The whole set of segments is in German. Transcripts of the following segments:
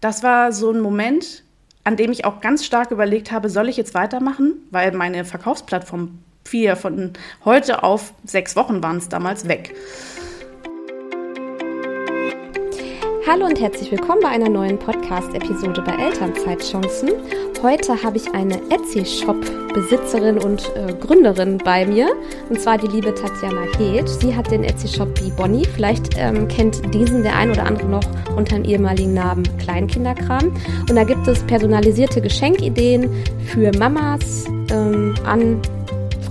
das war so ein Moment, an dem ich auch ganz stark überlegt habe, soll ich jetzt weitermachen, weil meine Verkaufsplattform vier von heute auf sechs Wochen waren es damals weg. Hallo und herzlich willkommen bei einer neuen Podcast-Episode bei Elternzeitchancen. Heute habe ich eine Etsy-Shop-Besitzerin und äh, Gründerin bei mir, und zwar die liebe Tatjana Heeth. Sie hat den Etsy-Shop Be Bonnie. Vielleicht ähm, kennt diesen der ein oder andere noch unter dem ehemaligen Namen Kleinkinderkram. Und da gibt es personalisierte Geschenkideen für Mamas ähm, an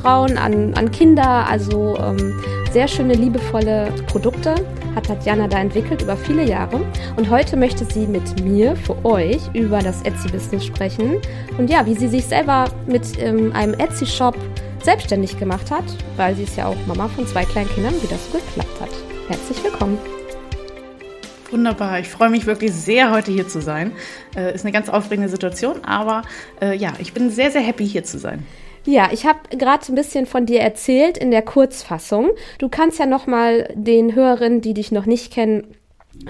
Frauen, an, an Kinder, also ähm, sehr schöne, liebevolle Produkte hat Tatjana da entwickelt über viele Jahre. Und heute möchte sie mit mir für euch über das Etsy-Business sprechen und ja, wie sie sich selber mit ähm, einem Etsy-Shop selbstständig gemacht hat, weil sie ist ja auch Mama von zwei kleinen Kindern, wie das so geklappt hat. Herzlich willkommen. Wunderbar, ich freue mich wirklich sehr, heute hier zu sein. Äh, ist eine ganz aufregende Situation, aber äh, ja, ich bin sehr, sehr happy, hier zu sein. Ja, ich habe gerade ein bisschen von dir erzählt in der Kurzfassung. Du kannst ja noch mal den Hörerinnen, die dich noch nicht kennen,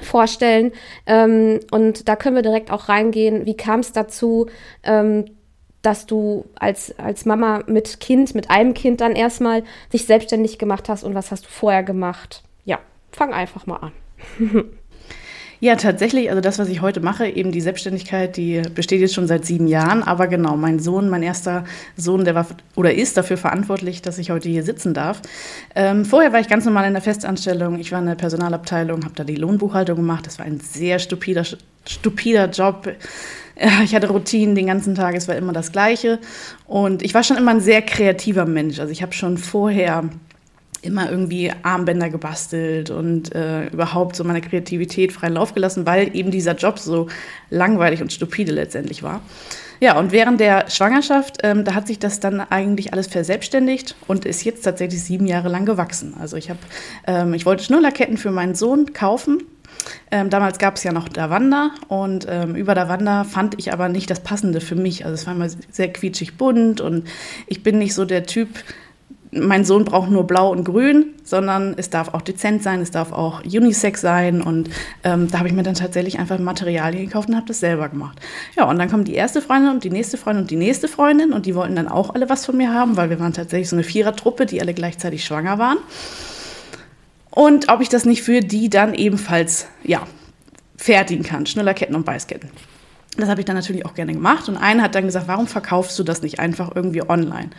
vorstellen. Ähm, und da können wir direkt auch reingehen. Wie kam es dazu, ähm, dass du als, als Mama mit Kind, mit einem Kind dann erstmal dich selbstständig gemacht hast und was hast du vorher gemacht? Ja, fang einfach mal an. Ja, tatsächlich, also das, was ich heute mache, eben die Selbstständigkeit, die besteht jetzt schon seit sieben Jahren. Aber genau, mein Sohn, mein erster Sohn, der war oder ist dafür verantwortlich, dass ich heute hier sitzen darf. Ähm, vorher war ich ganz normal in der Festanstellung. Ich war in der Personalabteilung, habe da die Lohnbuchhaltung gemacht. Das war ein sehr stupider, stupider Job. Ich hatte Routinen den ganzen Tag, es war immer das Gleiche. Und ich war schon immer ein sehr kreativer Mensch. Also ich habe schon vorher immer irgendwie Armbänder gebastelt und äh, überhaupt so meine Kreativität freien Lauf gelassen, weil eben dieser Job so langweilig und stupide letztendlich war. Ja, und während der Schwangerschaft, ähm, da hat sich das dann eigentlich alles verselbstständigt und ist jetzt tatsächlich sieben Jahre lang gewachsen. Also ich habe, ähm, ich wollte Schnullerketten für meinen Sohn kaufen. Ähm, damals gab es ja noch Davanda und ähm, über Davanda fand ich aber nicht das Passende für mich. Also es war immer sehr quietschig bunt und ich bin nicht so der Typ, mein Sohn braucht nur blau und grün, sondern es darf auch dezent sein, es darf auch unisex sein. Und ähm, da habe ich mir dann tatsächlich einfach Materialien gekauft und habe das selber gemacht. Ja, und dann kommen die erste Freundin und die nächste Freundin und die nächste Freundin und die wollten dann auch alle was von mir haben, weil wir waren tatsächlich so eine Vierertruppe, die alle gleichzeitig schwanger waren. Und ob ich das nicht für die dann ebenfalls, ja, fertigen kann, Schnullerketten und Beißketten. Das habe ich dann natürlich auch gerne gemacht. Und einer hat dann gesagt, warum verkaufst du das nicht einfach irgendwie online?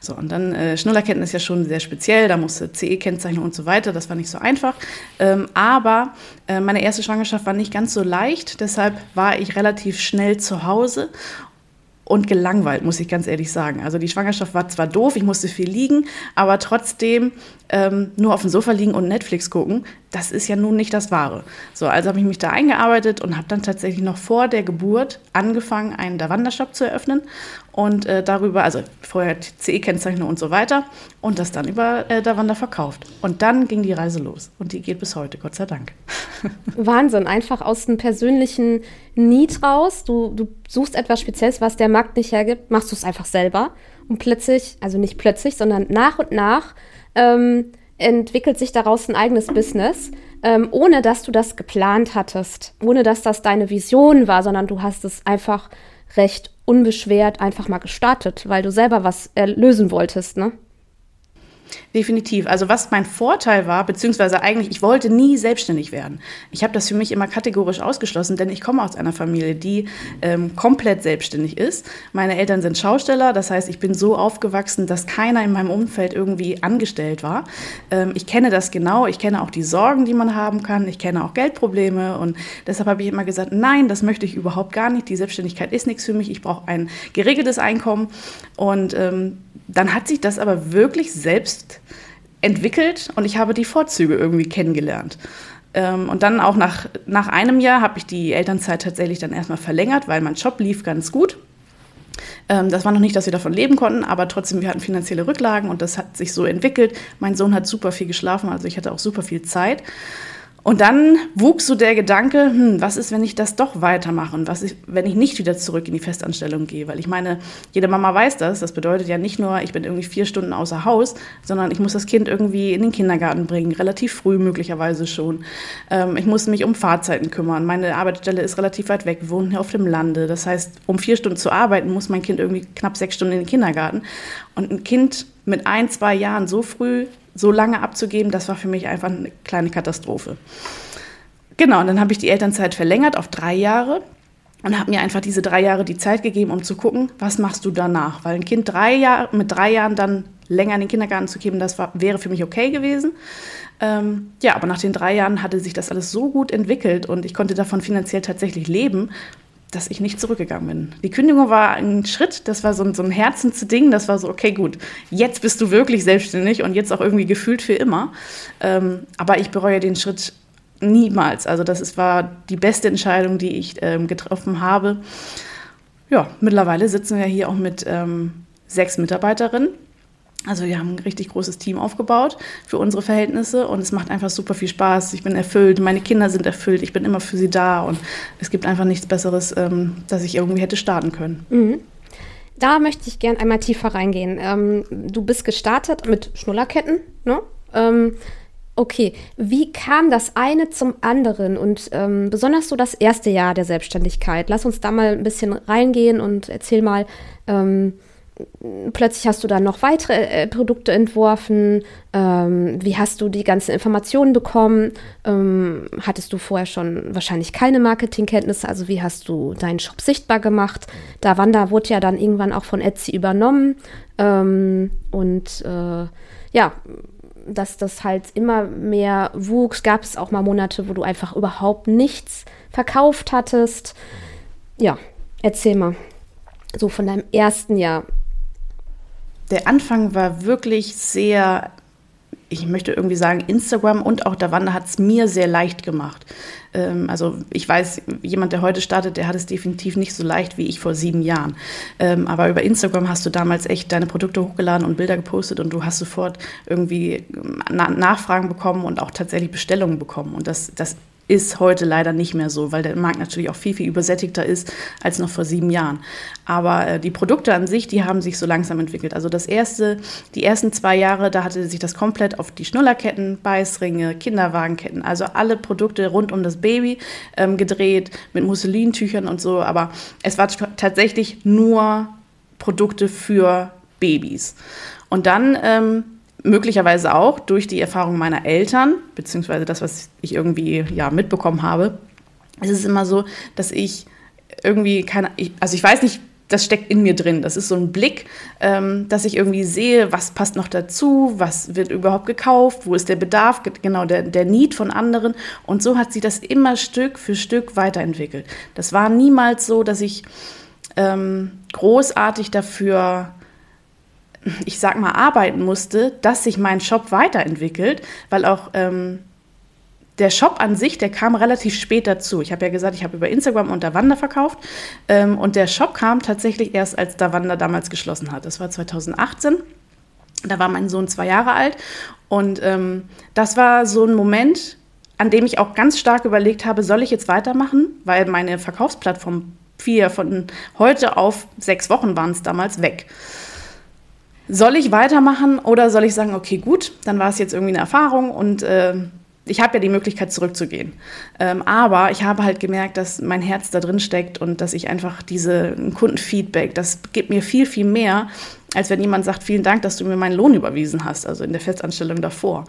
So, und dann äh, Schnullerketten ist ja schon sehr speziell, da musste CE-Kennzeichnung und so weiter, das war nicht so einfach. Ähm, aber äh, meine erste Schwangerschaft war nicht ganz so leicht, deshalb war ich relativ schnell zu Hause und gelangweilt, muss ich ganz ehrlich sagen. Also die Schwangerschaft war zwar doof, ich musste viel liegen, aber trotzdem ähm, nur auf dem Sofa liegen und Netflix gucken, das ist ja nun nicht das Wahre. So, also habe ich mich da eingearbeitet und habe dann tatsächlich noch vor der Geburt angefangen, einen Dawandershop zu eröffnen und äh, darüber, also vorher CE-Kennzeichnung und so weiter und das dann über äh, Davander verkauft. Und dann ging die Reise los und die geht bis heute, Gott sei Dank. Wahnsinn, einfach aus einem persönlichen Need raus. Du, du suchst etwas Spezielles, was der Markt nicht hergibt, machst du es einfach selber und plötzlich, also nicht plötzlich, sondern nach und nach ähm, entwickelt sich daraus ein eigenes Business, ähm, ohne dass du das geplant hattest, ohne dass das deine Vision war, sondern du hast es einfach recht unbeschwert einfach mal gestartet, weil du selber was lösen wolltest, ne? Definitiv. Also was mein Vorteil war, beziehungsweise eigentlich, ich wollte nie selbstständig werden. Ich habe das für mich immer kategorisch ausgeschlossen, denn ich komme aus einer Familie, die ähm, komplett selbstständig ist. Meine Eltern sind Schausteller, das heißt, ich bin so aufgewachsen, dass keiner in meinem Umfeld irgendwie angestellt war. Ähm, ich kenne das genau, ich kenne auch die Sorgen, die man haben kann, ich kenne auch Geldprobleme und deshalb habe ich immer gesagt, nein, das möchte ich überhaupt gar nicht. Die Selbstständigkeit ist nichts für mich, ich brauche ein geregeltes Einkommen und ähm, dann hat sich das aber wirklich selbst entwickelt und ich habe die Vorzüge irgendwie kennengelernt. Ähm, und dann auch nach, nach einem Jahr habe ich die Elternzeit tatsächlich dann erstmal verlängert, weil mein Job lief ganz gut. Ähm, das war noch nicht, dass wir davon leben konnten, aber trotzdem, wir hatten finanzielle Rücklagen und das hat sich so entwickelt. Mein Sohn hat super viel geschlafen, also ich hatte auch super viel Zeit. Und dann wuchs so der Gedanke, hm, was ist, wenn ich das doch weitermache und was ist, wenn ich nicht wieder zurück in die Festanstellung gehe? Weil ich meine, jede Mama weiß das. Das bedeutet ja nicht nur, ich bin irgendwie vier Stunden außer Haus, sondern ich muss das Kind irgendwie in den Kindergarten bringen, relativ früh möglicherweise schon. Ähm, ich muss mich um Fahrzeiten kümmern. Meine Arbeitsstelle ist relativ weit weg. Wir wohnen hier auf dem Lande. Das heißt, um vier Stunden zu arbeiten, muss mein Kind irgendwie knapp sechs Stunden in den Kindergarten. Und ein Kind mit ein, zwei Jahren so früh so lange abzugeben, das war für mich einfach eine kleine Katastrophe. Genau, und dann habe ich die Elternzeit verlängert auf drei Jahre und habe mir einfach diese drei Jahre die Zeit gegeben, um zu gucken, was machst du danach? Weil ein Kind drei Jahr, mit drei Jahren dann länger in den Kindergarten zu geben, das war, wäre für mich okay gewesen. Ähm, ja, aber nach den drei Jahren hatte sich das alles so gut entwickelt und ich konnte davon finanziell tatsächlich leben, dass ich nicht zurückgegangen bin. Die Kündigung war ein Schritt, das war so ein, so ein Herzensding, das war so, okay, gut, jetzt bist du wirklich selbstständig und jetzt auch irgendwie gefühlt für immer. Ähm, aber ich bereue den Schritt niemals. Also das ist, war die beste Entscheidung, die ich ähm, getroffen habe. Ja, mittlerweile sitzen wir hier auch mit ähm, sechs Mitarbeiterinnen also wir haben ein richtig großes Team aufgebaut für unsere Verhältnisse und es macht einfach super viel Spaß. Ich bin erfüllt, meine Kinder sind erfüllt, ich bin immer für sie da und es gibt einfach nichts Besseres, ähm, dass ich irgendwie hätte starten können. Mhm. Da möchte ich gerne einmal tiefer reingehen. Ähm, du bist gestartet mit Schnullerketten, ne? Ähm, okay, wie kam das eine zum anderen und ähm, besonders so das erste Jahr der Selbstständigkeit? Lass uns da mal ein bisschen reingehen und erzähl mal, ähm, plötzlich hast du dann noch weitere äh, Produkte entworfen. Ähm, wie hast du die ganzen Informationen bekommen? Ähm, hattest du vorher schon wahrscheinlich keine Marketingkenntnisse? Also wie hast du deinen Shop sichtbar gemacht? Da Wanda wurde ja dann irgendwann auch von Etsy übernommen. Ähm, und äh, ja, dass das halt immer mehr wuchs, gab es auch mal Monate, wo du einfach überhaupt nichts verkauft hattest. Ja, erzähl mal so von deinem ersten Jahr der Anfang war wirklich sehr, ich möchte irgendwie sagen, Instagram und auch Davanda hat es mir sehr leicht gemacht. Ähm, also ich weiß, jemand, der heute startet, der hat es definitiv nicht so leicht wie ich vor sieben Jahren. Ähm, aber über Instagram hast du damals echt deine Produkte hochgeladen und Bilder gepostet und du hast sofort irgendwie Na Nachfragen bekommen und auch tatsächlich Bestellungen bekommen. Und das, das ist heute leider nicht mehr so, weil der Markt natürlich auch viel, viel übersättigter ist als noch vor sieben Jahren. Aber äh, die Produkte an sich, die haben sich so langsam entwickelt. Also das erste, die ersten zwei Jahre, da hatte sich das komplett auf die Schnullerketten, Beißringe, Kinderwagenketten, also alle Produkte rund um das Baby ähm, gedreht, mit Musselintüchern und so. Aber es war tatsächlich nur Produkte für Babys. Und dann ähm, möglicherweise auch durch die Erfahrung meiner Eltern, beziehungsweise das, was ich irgendwie ja, mitbekommen habe, es ist immer so, dass ich irgendwie keine, also ich weiß nicht, das steckt in mir drin. Das ist so ein Blick, ähm, dass ich irgendwie sehe, was passt noch dazu, was wird überhaupt gekauft, wo ist der Bedarf, genau der, der Need von anderen. Und so hat sich das immer Stück für Stück weiterentwickelt. Das war niemals so, dass ich ähm, großartig dafür ich sag mal, arbeiten musste, dass sich mein Shop weiterentwickelt, weil auch ähm, der Shop an sich, der kam relativ spät dazu. Ich habe ja gesagt, ich habe über Instagram und Davanda verkauft ähm, und der Shop kam tatsächlich erst, als Davanda damals geschlossen hat. Das war 2018. Da war mein Sohn zwei Jahre alt und ähm, das war so ein Moment, an dem ich auch ganz stark überlegt habe, soll ich jetzt weitermachen, weil meine Verkaufsplattform vier von heute auf sechs Wochen waren es damals weg. Soll ich weitermachen oder soll ich sagen, okay, gut, dann war es jetzt irgendwie eine Erfahrung und äh, ich habe ja die Möglichkeit zurückzugehen. Ähm, aber ich habe halt gemerkt, dass mein Herz da drin steckt und dass ich einfach diese Kundenfeedback, das gibt mir viel, viel mehr, als wenn jemand sagt, vielen Dank, dass du mir meinen Lohn überwiesen hast, also in der Festanstellung davor.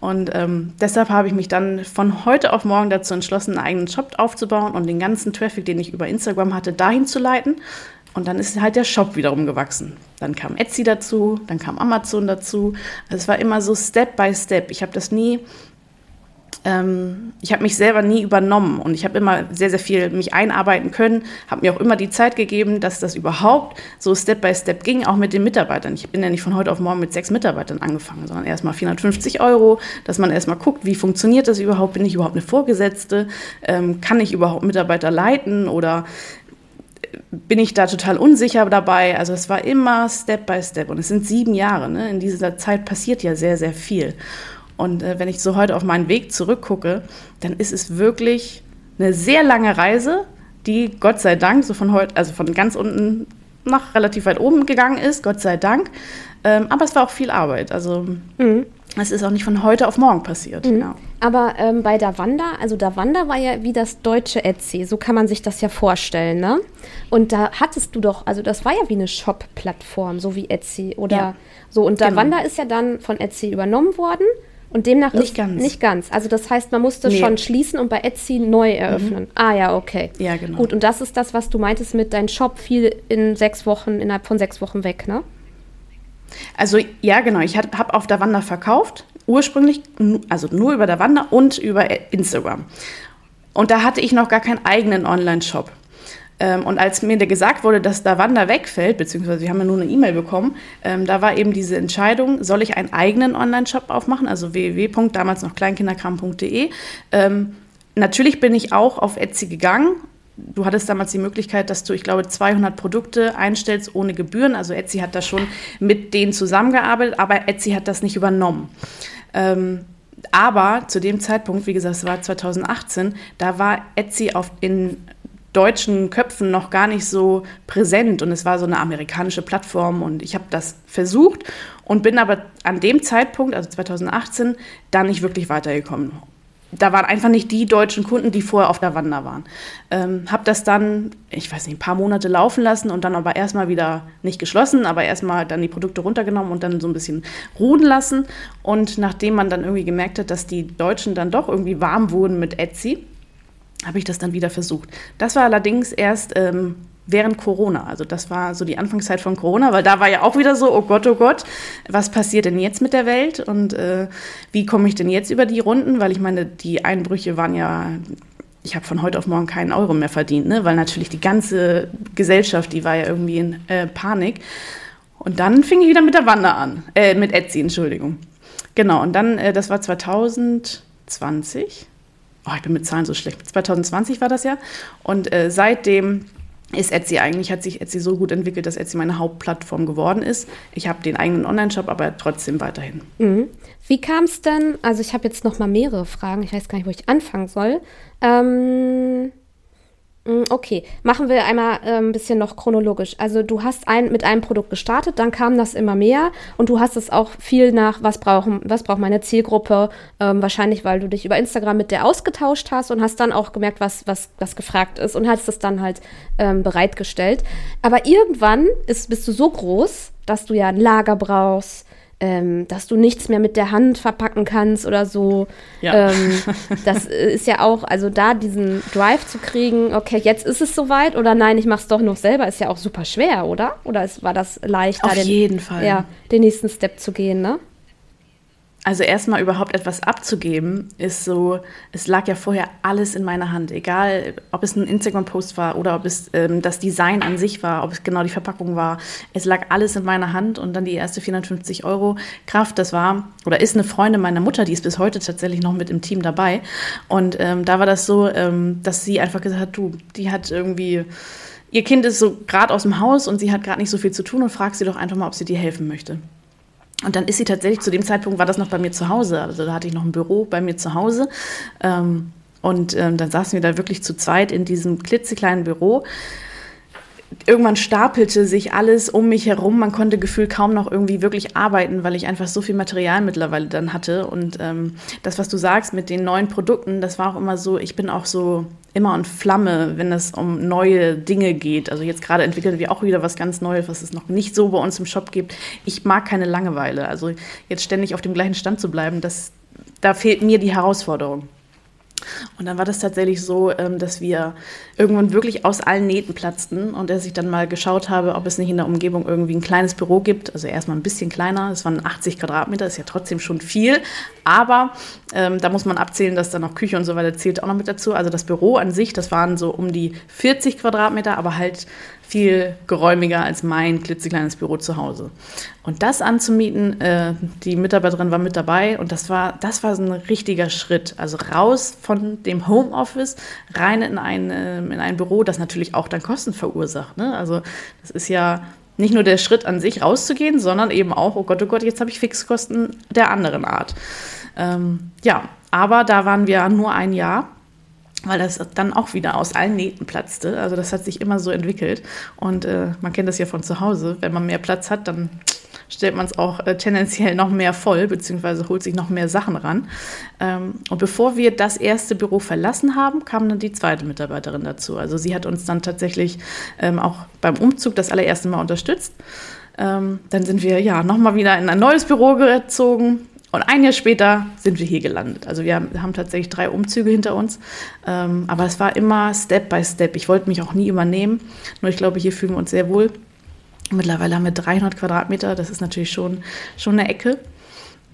Und ähm, deshalb habe ich mich dann von heute auf morgen dazu entschlossen, einen eigenen Shop aufzubauen und den ganzen Traffic, den ich über Instagram hatte, dahin zu leiten und dann ist halt der Shop wiederum gewachsen. Dann kam Etsy dazu, dann kam Amazon dazu. Also es war immer so Step by Step. Ich habe das nie, ähm, ich habe mich selber nie übernommen und ich habe immer sehr, sehr viel mich einarbeiten können, habe mir auch immer die Zeit gegeben, dass das überhaupt so Step by Step ging, auch mit den Mitarbeitern. Ich bin ja nicht von heute auf morgen mit sechs Mitarbeitern angefangen, sondern erstmal 450 Euro, dass man erstmal guckt, wie funktioniert das überhaupt, bin ich überhaupt eine Vorgesetzte, ähm, kann ich überhaupt Mitarbeiter leiten oder bin ich da total unsicher dabei. Also es war immer Step by Step und es sind sieben Jahre. Ne? In dieser Zeit passiert ja sehr, sehr viel. Und äh, wenn ich so heute auf meinen Weg zurückgucke, dann ist es wirklich eine sehr lange Reise, die Gott sei Dank so von heute, also von ganz unten nach relativ weit oben gegangen ist, Gott sei Dank. Ähm, aber es war auch viel Arbeit. Also mhm. Es ist auch nicht von heute auf morgen passiert. Mhm. Ja. Aber ähm, bei Davanda, also Davanda war ja wie das deutsche Etsy, so kann man sich das ja vorstellen, ne? Und da hattest du doch, also das war ja wie eine Shop-Plattform, so wie Etsy oder ja. so. Und Davanda genau. ist ja dann von Etsy übernommen worden. Und demnach nicht ganz. Nicht ganz. Also das heißt, man musste nee. schon schließen und bei Etsy neu eröffnen. Mhm. Ah ja, okay. Ja, genau. Gut, und das ist das, was du meintest mit deinem Shop fiel in sechs Wochen, innerhalb von sechs Wochen weg, ne? Also ja, genau. Ich habe auf der Wander verkauft, ursprünglich, also nur über der Wander und über Instagram. Und da hatte ich noch gar keinen eigenen Online-Shop. Ähm, und als mir gesagt wurde, dass da Wanda wegfällt, beziehungsweise wir haben ja nur eine E-Mail bekommen, ähm, da war eben diese Entscheidung, soll ich einen eigenen Online-Shop aufmachen, also www. damals noch kleinkinderkram.de. Ähm, natürlich bin ich auch auf Etsy gegangen du hattest damals die Möglichkeit, dass du, ich glaube, 200 Produkte einstellst ohne Gebühren. Also Etsy hat da schon mit denen zusammengearbeitet, aber Etsy hat das nicht übernommen. Ähm, aber zu dem Zeitpunkt, wie gesagt, es war 2018, da war Etsy auf, in deutschen Köpfen noch gar nicht so präsent und es war so eine amerikanische Plattform und ich habe das versucht und bin aber an dem Zeitpunkt, also 2018, da nicht wirklich weitergekommen. Da waren einfach nicht die deutschen Kunden, die vorher auf der Wander waren. Ähm, habe das dann, ich weiß nicht, ein paar Monate laufen lassen und dann aber erstmal wieder nicht geschlossen, aber erstmal dann die Produkte runtergenommen und dann so ein bisschen ruhen lassen. Und nachdem man dann irgendwie gemerkt hat, dass die Deutschen dann doch irgendwie warm wurden mit Etsy, habe ich das dann wieder versucht. Das war allerdings erst ähm, während Corona. Also das war so die Anfangszeit von Corona, weil da war ja auch wieder so, oh Gott, oh Gott, was passiert denn jetzt mit der Welt und äh, wie komme ich denn jetzt über die Runden? Weil ich meine, die Einbrüche waren ja, ich habe von heute auf morgen keinen Euro mehr verdient, ne? weil natürlich die ganze Gesellschaft, die war ja irgendwie in äh, Panik. Und dann fing ich wieder mit der Wander an, äh, mit Etsy, Entschuldigung. Genau, und dann, äh, das war 2020 oh, ich bin mit Zahlen so schlecht, 2020 war das ja. Und äh, seitdem ist Etsy eigentlich, hat sich Etsy so gut entwickelt, dass Etsy meine Hauptplattform geworden ist. Ich habe den eigenen Online-Shop, aber trotzdem weiterhin. Mhm. Wie kam es denn, also ich habe jetzt noch mal mehrere Fragen, ich weiß gar nicht, wo ich anfangen soll. Ähm, okay, machen wir einmal äh, ein bisschen noch chronologisch. Also du hast ein, mit einem Produkt gestartet, dann kam das immer mehr und du hast es auch viel nach, was, brauchen, was braucht meine Zielgruppe, ähm, wahrscheinlich weil du dich über Instagram mit der ausgetauscht hast und hast dann auch gemerkt, was, was, was gefragt ist und hast es dann halt ähm, bereitgestellt. Aber irgendwann ist, bist du so groß, dass du ja ein Lager brauchst, ähm, dass du nichts mehr mit der Hand verpacken kannst oder so. Ja. Ähm, das ist ja auch, also da diesen Drive zu kriegen, okay, jetzt ist es soweit oder nein, ich mach's doch noch selber, ist ja auch super schwer, oder? Oder ist, war das leicht, Auf jeden Fall. Ja, den nächsten Step zu gehen, ne? Also erstmal überhaupt etwas abzugeben, ist so, es lag ja vorher alles in meiner Hand. Egal, ob es ein Instagram-Post war oder ob es ähm, das Design an sich war, ob es genau die Verpackung war. Es lag alles in meiner Hand und dann die erste 450 Euro Kraft, das war oder ist eine Freundin meiner Mutter, die ist bis heute tatsächlich noch mit im Team dabei. Und ähm, da war das so, ähm, dass sie einfach gesagt hat, du, die hat irgendwie ihr Kind ist so gerade aus dem Haus und sie hat gerade nicht so viel zu tun und fragt sie doch einfach mal, ob sie dir helfen möchte. Und dann ist sie tatsächlich, zu dem Zeitpunkt war das noch bei mir zu Hause. Also da hatte ich noch ein Büro bei mir zu Hause. Ähm, und ähm, dann saßen wir da wirklich zu zweit in diesem klitzekleinen Büro irgendwann stapelte sich alles um mich herum. Man konnte gefühlt kaum noch irgendwie wirklich arbeiten, weil ich einfach so viel Material mittlerweile dann hatte. Und ähm, das, was du sagst mit den neuen Produkten, das war auch immer so, ich bin auch so immer in Flamme, wenn es um neue Dinge geht. Also jetzt gerade entwickeln wir auch wieder was ganz Neues, was es noch nicht so bei uns im Shop gibt. Ich mag keine Langeweile. Also jetzt ständig auf dem gleichen Stand zu bleiben, das, da fehlt mir die Herausforderung. Und dann war das tatsächlich so, ähm, dass wir irgendwann wirklich aus allen Nähten platzten und dass ich dann mal geschaut habe, ob es nicht in der Umgebung irgendwie ein kleines Büro gibt. Also erstmal ein bisschen kleiner, es waren 80 Quadratmeter, ist ja trotzdem schon viel. Aber ähm, da muss man abzählen, dass dann noch Küche und so weiter zählt auch noch mit dazu. Also das Büro an sich, das waren so um die 40 Quadratmeter, aber halt viel geräumiger als mein klitzekleines Büro zu Hause. Und das anzumieten, äh, die Mitarbeiterin war mit dabei und das war, das war so ein richtiger Schritt. Also raus von dem Homeoffice, rein in ein, äh, in ein Büro, das natürlich auch dann Kosten verursacht. Ne? Also das ist ja nicht nur der Schritt an sich rauszugehen, sondern eben auch, oh Gott, oh Gott, jetzt habe ich Fixkosten der anderen Art. Ähm, ja, aber da waren wir nur ein Jahr weil das dann auch wieder aus allen Nähten platzte. Also das hat sich immer so entwickelt. Und äh, man kennt das ja von zu Hause. Wenn man mehr Platz hat, dann stellt man es auch äh, tendenziell noch mehr voll, beziehungsweise holt sich noch mehr Sachen ran. Ähm, und bevor wir das erste Büro verlassen haben, kam dann die zweite Mitarbeiterin dazu. Also sie hat uns dann tatsächlich ähm, auch beim Umzug das allererste Mal unterstützt. Ähm, dann sind wir ja nochmal wieder in ein neues Büro gezogen und ein Jahr später sind wir hier gelandet. Also wir haben, tatsächlich drei Umzüge hinter uns. Ähm, aber es war immer Step by Step. Ich wollte mich auch nie übernehmen. Nur ich glaube, hier fühlen wir uns sehr wohl. Mittlerweile haben wir 300 Quadratmeter. Das ist natürlich schon, schon eine Ecke.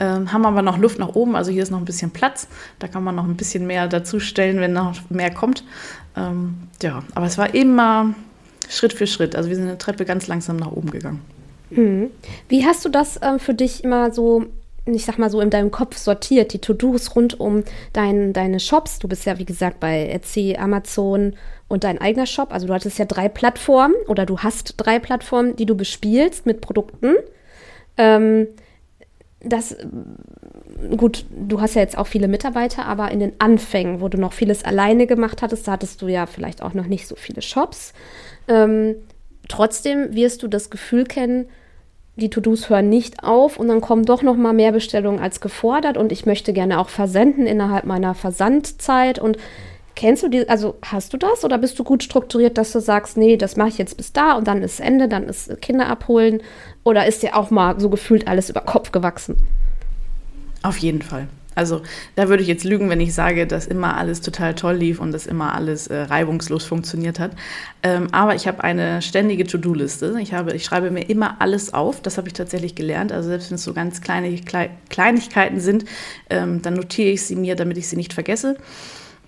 Ähm, haben aber noch Luft nach oben. Also hier ist noch ein bisschen Platz. Da kann man noch ein bisschen mehr dazustellen, wenn noch mehr kommt. Ähm, ja, aber es war immer Schritt für Schritt. Also wir sind eine Treppe ganz langsam nach oben gegangen. Hm. Wie hast du das äh, für dich immer so ich sag mal so, in deinem Kopf sortiert, die To-Dos rund um dein, deine Shops. Du bist ja, wie gesagt, bei Etsy, Amazon und dein eigener Shop. Also du hattest ja drei Plattformen oder du hast drei Plattformen, die du bespielst mit Produkten. Ähm, das, gut, du hast ja jetzt auch viele Mitarbeiter, aber in den Anfängen, wo du noch vieles alleine gemacht hattest, da hattest du ja vielleicht auch noch nicht so viele Shops. Ähm, trotzdem wirst du das Gefühl kennen, die To-Dos hören nicht auf und dann kommen doch noch mal mehr Bestellungen als gefordert und ich möchte gerne auch versenden innerhalb meiner Versandzeit und kennst du die, also hast du das oder bist du gut strukturiert, dass du sagst, nee, das mache ich jetzt bis da und dann ist Ende, dann ist Kinder abholen oder ist dir auch mal so gefühlt alles über Kopf gewachsen? Auf jeden Fall. Also da würde ich jetzt lügen, wenn ich sage, dass immer alles total toll lief und dass immer alles äh, reibungslos funktioniert hat. Ähm, aber ich habe eine ständige To-Do-Liste. Ich, ich schreibe mir immer alles auf. Das habe ich tatsächlich gelernt. Also selbst wenn es so ganz kleine Klei Kleinigkeiten sind, ähm, dann notiere ich sie mir, damit ich sie nicht vergesse.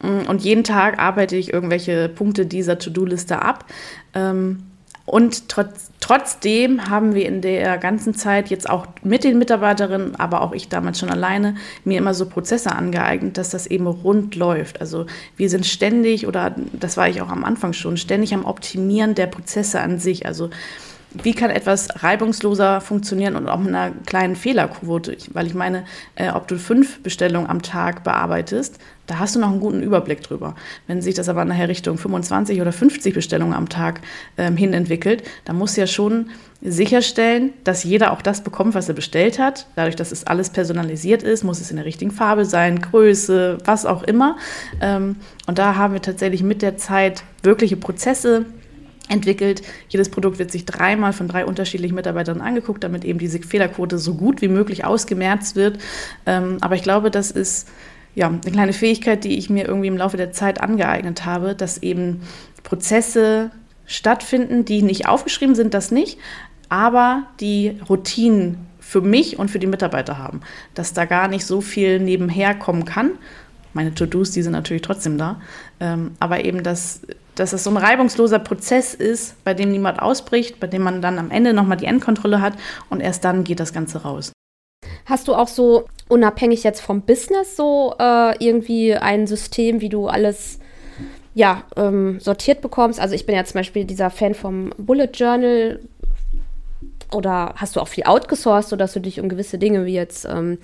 Mm, und jeden Tag arbeite ich irgendwelche Punkte dieser To-Do-Liste ab. Ähm, und trotz, trotzdem haben wir in der ganzen Zeit jetzt auch mit den Mitarbeiterinnen, aber auch ich damals schon alleine, mir immer so Prozesse angeeignet, dass das eben rund läuft. Also wir sind ständig, oder das war ich auch am Anfang schon, ständig am Optimieren der Prozesse an sich. Also wie kann etwas reibungsloser funktionieren und auch mit einer kleinen Fehlerquote? Weil ich meine, äh, ob du fünf Bestellungen am Tag bearbeitest, da hast du noch einen guten Überblick drüber. Wenn sich das aber nachher Richtung 25 oder 50 Bestellungen am Tag ähm, hin entwickelt, dann musst du ja schon sicherstellen, dass jeder auch das bekommt, was er bestellt hat. Dadurch, dass es alles personalisiert ist, muss es in der richtigen Farbe sein, Größe, was auch immer. Ähm, und da haben wir tatsächlich mit der Zeit wirkliche Prozesse entwickelt. Jedes Produkt wird sich dreimal von drei unterschiedlichen Mitarbeitern angeguckt, damit eben diese Fehlerquote so gut wie möglich ausgemerzt wird. Ähm, aber ich glaube, das ist ja eine kleine Fähigkeit, die ich mir irgendwie im Laufe der Zeit angeeignet habe, dass eben Prozesse stattfinden, die nicht aufgeschrieben sind, das nicht, aber die Routinen für mich und für die Mitarbeiter haben, dass da gar nicht so viel nebenher kommen kann. Meine To-Dos, die sind natürlich trotzdem da, ähm, aber eben, dass dass es so ein reibungsloser Prozess ist, bei dem niemand ausbricht, bei dem man dann am Ende nochmal die Endkontrolle hat und erst dann geht das Ganze raus. Hast du auch so unabhängig jetzt vom Business so äh, irgendwie ein System, wie du alles ja, ähm, sortiert bekommst? Also ich bin ja zum Beispiel dieser Fan vom Bullet Journal. Oder hast du auch viel outgesourced, sodass du dich um gewisse Dinge wie jetzt ähm,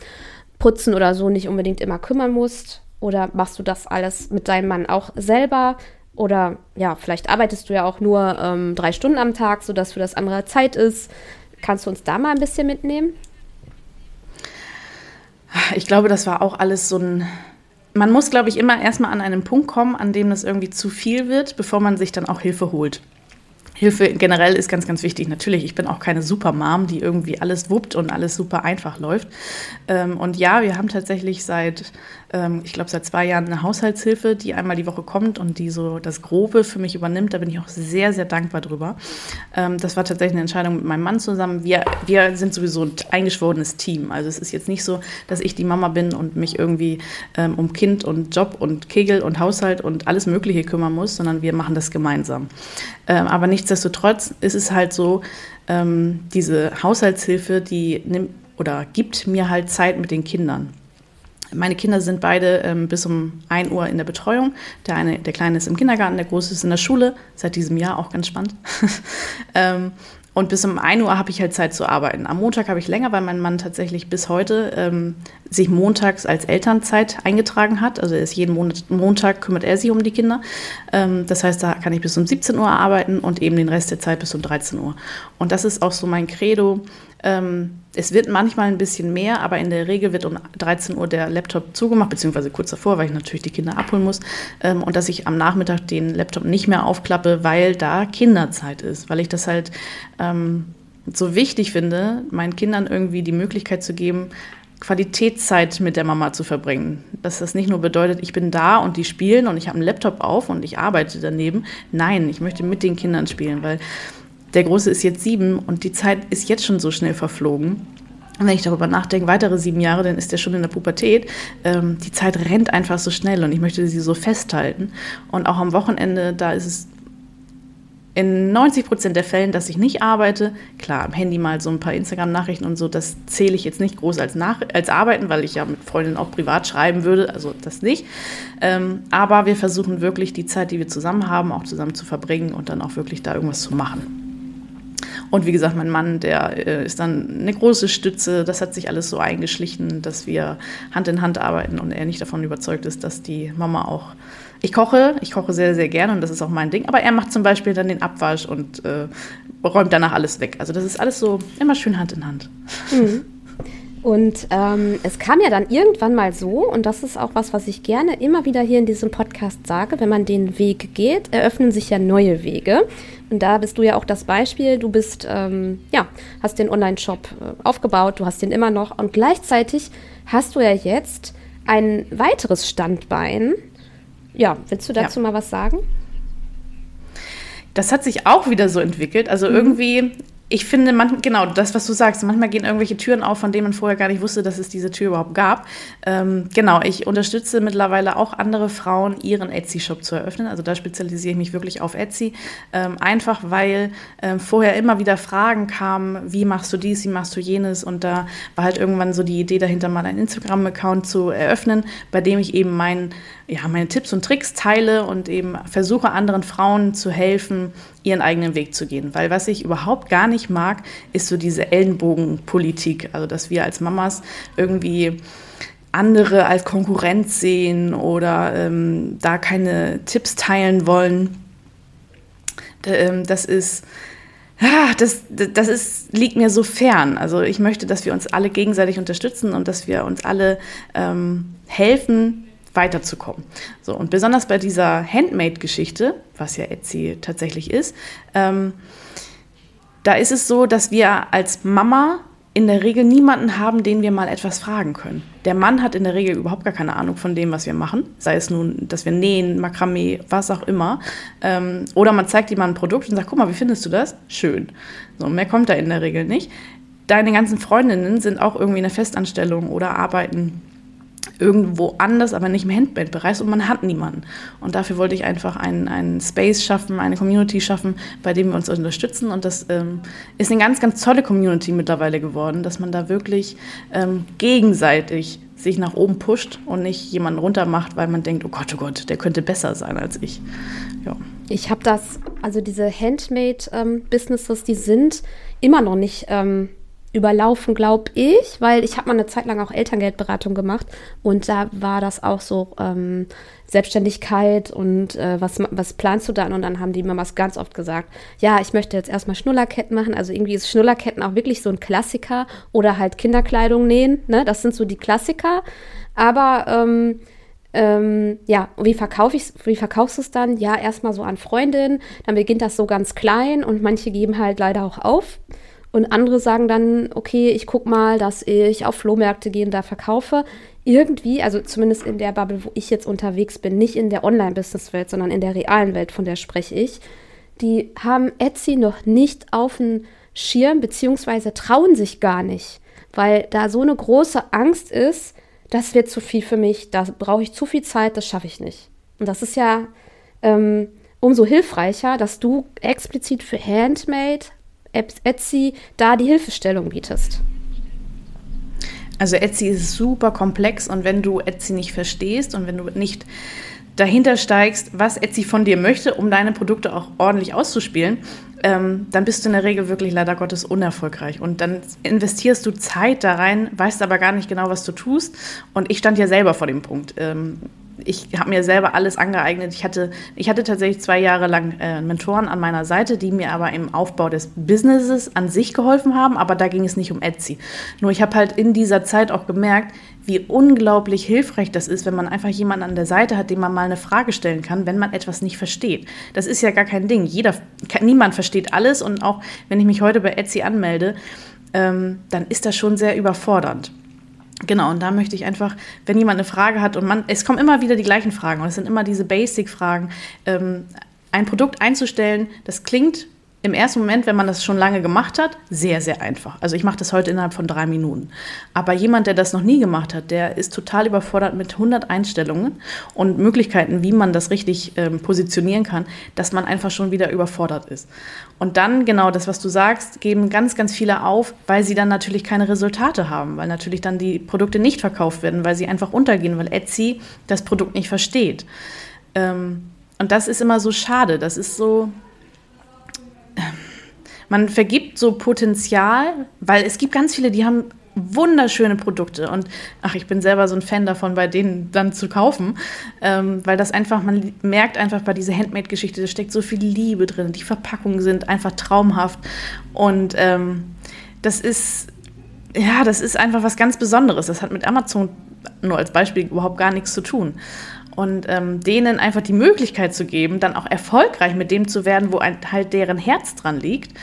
Putzen oder so nicht unbedingt immer kümmern musst? Oder machst du das alles mit deinem Mann auch selber? Oder ja, vielleicht arbeitest du ja auch nur ähm, drei Stunden am Tag, sodass für das andere Zeit ist. Kannst du uns da mal ein bisschen mitnehmen? Ich glaube, das war auch alles so ein. Man muss, glaube ich, immer erstmal an einen Punkt kommen, an dem das irgendwie zu viel wird, bevor man sich dann auch Hilfe holt. Hilfe generell ist ganz, ganz wichtig. Natürlich, ich bin auch keine Supermom, die irgendwie alles wuppt und alles super einfach läuft. Ähm, und ja, wir haben tatsächlich seit ähm, ich glaube, seit zwei Jahren eine Haushaltshilfe, die einmal die Woche kommt und die so das Grobe für mich übernimmt. Da bin ich auch sehr, sehr dankbar drüber. Ähm, das war tatsächlich eine Entscheidung mit meinem Mann zusammen. Wir, wir sind sowieso ein eingeschworenes Team. Also es ist jetzt nicht so, dass ich die Mama bin und mich irgendwie ähm, um Kind und Job und Kegel und Haushalt und alles Mögliche kümmern muss, sondern wir machen das gemeinsam. Ähm, aber nichtsdestotrotz ist es halt so, ähm, diese Haushaltshilfe, die nimmt oder gibt mir halt Zeit mit den Kindern. Meine Kinder sind beide ähm, bis um 1 Uhr in der Betreuung. Der eine, der Kleine ist im Kindergarten, der Große ist in der Schule, seit diesem Jahr auch ganz spannend. ähm, und bis um 1 Uhr habe ich halt Zeit zu arbeiten. Am Montag habe ich länger, weil mein Mann tatsächlich bis heute ähm, sich montags als Elternzeit eingetragen hat. Also er ist jeden Monat, Montag kümmert er sich um die Kinder. Ähm, das heißt, da kann ich bis um 17 Uhr arbeiten und eben den Rest der Zeit bis um 13 Uhr. Und das ist auch so mein Credo. Ähm, es wird manchmal ein bisschen mehr, aber in der Regel wird um 13 Uhr der Laptop zugemacht, beziehungsweise kurz davor, weil ich natürlich die Kinder abholen muss. Ähm, und dass ich am Nachmittag den Laptop nicht mehr aufklappe, weil da Kinderzeit ist, weil ich das halt ähm, so wichtig finde, meinen Kindern irgendwie die Möglichkeit zu geben, Qualitätszeit mit der Mama zu verbringen. Dass das nicht nur bedeutet, ich bin da und die spielen und ich habe einen Laptop auf und ich arbeite daneben. Nein, ich möchte mit den Kindern spielen, weil der Große ist jetzt sieben und die Zeit ist jetzt schon so schnell verflogen. Und wenn ich darüber nachdenke, weitere sieben Jahre, dann ist er schon in der Pubertät. Ähm, die Zeit rennt einfach so schnell und ich möchte sie so festhalten. Und auch am Wochenende, da ist es in 90 Prozent der Fällen, dass ich nicht arbeite. Klar, am Handy mal so ein paar Instagram-Nachrichten und so, das zähle ich jetzt nicht groß als, Nach als Arbeiten, weil ich ja mit Freundinnen auch privat schreiben würde, also das nicht. Ähm, aber wir versuchen wirklich die Zeit, die wir zusammen haben, auch zusammen zu verbringen und dann auch wirklich da irgendwas zu machen. Und wie gesagt, mein Mann, der äh, ist dann eine große Stütze. Das hat sich alles so eingeschlichen, dass wir Hand in Hand arbeiten und er nicht davon überzeugt ist, dass die Mama auch ich koche, ich koche sehr, sehr gerne und das ist auch mein Ding. Aber er macht zum Beispiel dann den Abwasch und äh, räumt danach alles weg. Also das ist alles so immer schön Hand in Hand. Mhm. Und ähm, es kam ja dann irgendwann mal so, und das ist auch was, was ich gerne immer wieder hier in diesem Podcast sage, wenn man den Weg geht, eröffnen sich ja neue Wege. Und da bist du ja auch das Beispiel. Du bist, ähm, ja, hast den Online-Shop äh, aufgebaut, du hast den immer noch und gleichzeitig hast du ja jetzt ein weiteres Standbein, ja, willst du dazu ja. mal was sagen? Das hat sich auch wieder so entwickelt. Also mhm. irgendwie ich finde, man, genau, das, was du sagst, manchmal gehen irgendwelche Türen auf, von denen man vorher gar nicht wusste, dass es diese Tür überhaupt gab. Ähm, genau, ich unterstütze mittlerweile auch andere Frauen, ihren Etsy-Shop zu eröffnen. Also da spezialisiere ich mich wirklich auf Etsy. Ähm, einfach weil ähm, vorher immer wieder Fragen kamen, wie machst du dies, wie machst du jenes? Und da war halt irgendwann so die Idee dahinter, mal einen Instagram-Account zu eröffnen, bei dem ich eben mein, ja, meine Tipps und Tricks teile und eben versuche, anderen Frauen zu helfen, ihren eigenen Weg zu gehen. Weil was ich überhaupt gar nicht mag, ist so diese Ellenbogenpolitik. Also, dass wir als Mamas irgendwie andere als Konkurrenz sehen oder ähm, da keine Tipps teilen wollen. Ähm, das ist. Ja, das, das ist, liegt mir so fern. Also ich möchte, dass wir uns alle gegenseitig unterstützen und dass wir uns alle ähm, helfen, weiterzukommen. So, und besonders bei dieser Handmade-Geschichte, was ja Etsy tatsächlich ist, ähm, da ist es so, dass wir als Mama in der Regel niemanden haben, den wir mal etwas fragen können. Der Mann hat in der Regel überhaupt gar keine Ahnung von dem, was wir machen. Sei es nun, dass wir nähen, Makramee, was auch immer. Ähm, oder man zeigt ihm mal ein Produkt und sagt, guck mal, wie findest du das? Schön. So, mehr kommt da in der Regel nicht. Deine ganzen Freundinnen sind auch irgendwie in der Festanstellung oder arbeiten irgendwo anders, aber nicht im Handmade-Bereich und man hat niemanden. Und dafür wollte ich einfach einen, einen Space schaffen, eine Community schaffen, bei dem wir uns unterstützen. Und das ähm, ist eine ganz, ganz tolle Community mittlerweile geworden, dass man da wirklich ähm, gegenseitig sich nach oben pusht und nicht jemanden runter macht, weil man denkt, oh Gott, oh Gott, der könnte besser sein als ich. Ja. Ich habe das, also diese Handmade-Businesses, ähm, die sind immer noch nicht ähm, überlaufen, glaube ich, weil ich habe mal eine Zeit lang auch Elterngeldberatung gemacht und da war das auch so ähm, Selbstständigkeit und äh, was, was planst du dann? Und dann haben die Mamas ganz oft gesagt, ja, ich möchte jetzt erstmal Schnullerketten machen. Also irgendwie ist Schnullerketten auch wirklich so ein Klassiker oder halt Kinderkleidung nähen. Ne? Das sind so die Klassiker. Aber ähm, ähm, ja, wie verkaufe ich wie verkaufst du es dann? Ja, erstmal so an Freundinnen, dann beginnt das so ganz klein und manche geben halt leider auch auf. Und andere sagen dann, okay, ich gucke mal, dass ich auf Flohmärkte gehe und da verkaufe. Irgendwie, also zumindest in der Bubble, wo ich jetzt unterwegs bin, nicht in der Online-Business-Welt, sondern in der realen Welt, von der spreche ich, die haben Etsy noch nicht auf dem Schirm, beziehungsweise trauen sich gar nicht, weil da so eine große Angst ist, das wird zu viel für mich, da brauche ich zu viel Zeit, das schaffe ich nicht. Und das ist ja ähm, umso hilfreicher, dass du explizit für Handmade Etsy da die Hilfestellung bietest? Also Etsy ist super komplex und wenn du Etsy nicht verstehst und wenn du nicht dahinter steigst, was Etsy von dir möchte, um deine Produkte auch ordentlich auszuspielen, ähm, dann bist du in der Regel wirklich leider Gottes unerfolgreich. Und dann investierst du Zeit da rein, weißt aber gar nicht genau, was du tust. Und ich stand ja selber vor dem Punkt. Ähm, ich habe mir selber alles angeeignet. Ich hatte, ich hatte tatsächlich zwei Jahre lang äh, Mentoren an meiner Seite, die mir aber im Aufbau des Businesses an sich geholfen haben, aber da ging es nicht um Etsy. Nur ich habe halt in dieser Zeit auch gemerkt, wie unglaublich hilfreich das ist, wenn man einfach jemanden an der Seite hat, dem man mal eine Frage stellen kann, wenn man etwas nicht versteht. Das ist ja gar kein Ding. Jeder, niemand versteht alles und auch wenn ich mich heute bei Etsy anmelde, ähm, dann ist das schon sehr überfordernd. Genau, und da möchte ich einfach, wenn jemand eine Frage hat und man, es kommen immer wieder die gleichen Fragen und es sind immer diese Basic-Fragen, ähm, ein Produkt einzustellen, das klingt im ersten Moment, wenn man das schon lange gemacht hat, sehr, sehr einfach. Also ich mache das heute innerhalb von drei Minuten. Aber jemand, der das noch nie gemacht hat, der ist total überfordert mit 100 Einstellungen und Möglichkeiten, wie man das richtig ähm, positionieren kann, dass man einfach schon wieder überfordert ist. Und dann, genau das, was du sagst, geben ganz, ganz viele auf, weil sie dann natürlich keine Resultate haben, weil natürlich dann die Produkte nicht verkauft werden, weil sie einfach untergehen, weil Etsy das Produkt nicht versteht. Ähm, und das ist immer so schade. Das ist so, man vergibt so Potenzial, weil es gibt ganz viele, die haben wunderschöne Produkte. Und ach, ich bin selber so ein Fan davon, bei denen dann zu kaufen, ähm, weil das einfach, man merkt einfach bei dieser Handmade-Geschichte, da steckt so viel Liebe drin, die Verpackungen sind einfach traumhaft. Und ähm, das ist, ja, das ist einfach was ganz Besonderes. Das hat mit Amazon nur als Beispiel überhaupt gar nichts zu tun und ähm, denen einfach die Möglichkeit zu geben, dann auch erfolgreich mit dem zu werden, wo halt deren Herz dran liegt,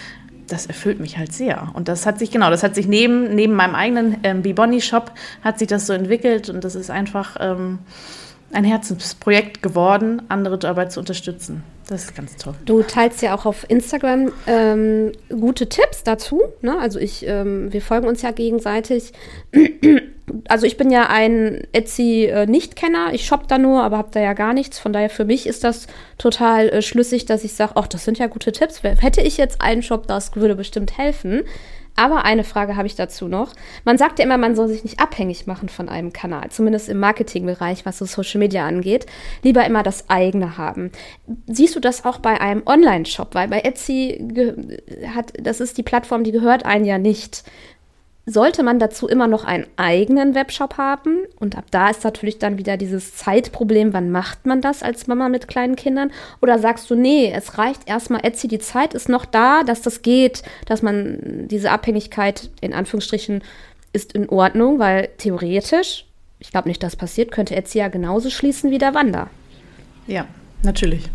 das erfüllt mich halt sehr. Und das hat sich, genau, das hat sich neben, neben meinem eigenen ähm, Biboni-Shop hat sich das so entwickelt und das ist einfach ähm, ein Herzensprojekt geworden, andere dabei zu unterstützen. Das ist ganz toll. Du teilst ja auch auf Instagram ähm, gute Tipps dazu. Ne? Also ich, ähm, wir folgen uns ja gegenseitig also ich bin ja ein Etsy-Nicht-Kenner. Ich shoppe da nur, aber habe da ja gar nichts. Von daher für mich ist das total äh, schlüssig, dass ich sage, ach, das sind ja gute Tipps. Hätte ich jetzt einen Shop, das würde bestimmt helfen. Aber eine Frage habe ich dazu noch. Man sagt ja immer, man soll sich nicht abhängig machen von einem Kanal, zumindest im Marketingbereich, was so Social Media angeht. Lieber immer das eigene haben. Siehst du das auch bei einem Online-Shop? Weil bei Etsy hat, das ist die Plattform, die gehört einem ja nicht sollte man dazu immer noch einen eigenen Webshop haben. Und ab da ist natürlich dann wieder dieses Zeitproblem, wann macht man das als Mama mit kleinen Kindern? Oder sagst du, nee, es reicht erstmal Etsy, die Zeit ist noch da, dass das geht, dass man diese Abhängigkeit in Anführungsstrichen ist in Ordnung, weil theoretisch, ich glaube nicht, dass passiert, könnte Etsy ja genauso schließen wie der Wander. Ja, natürlich.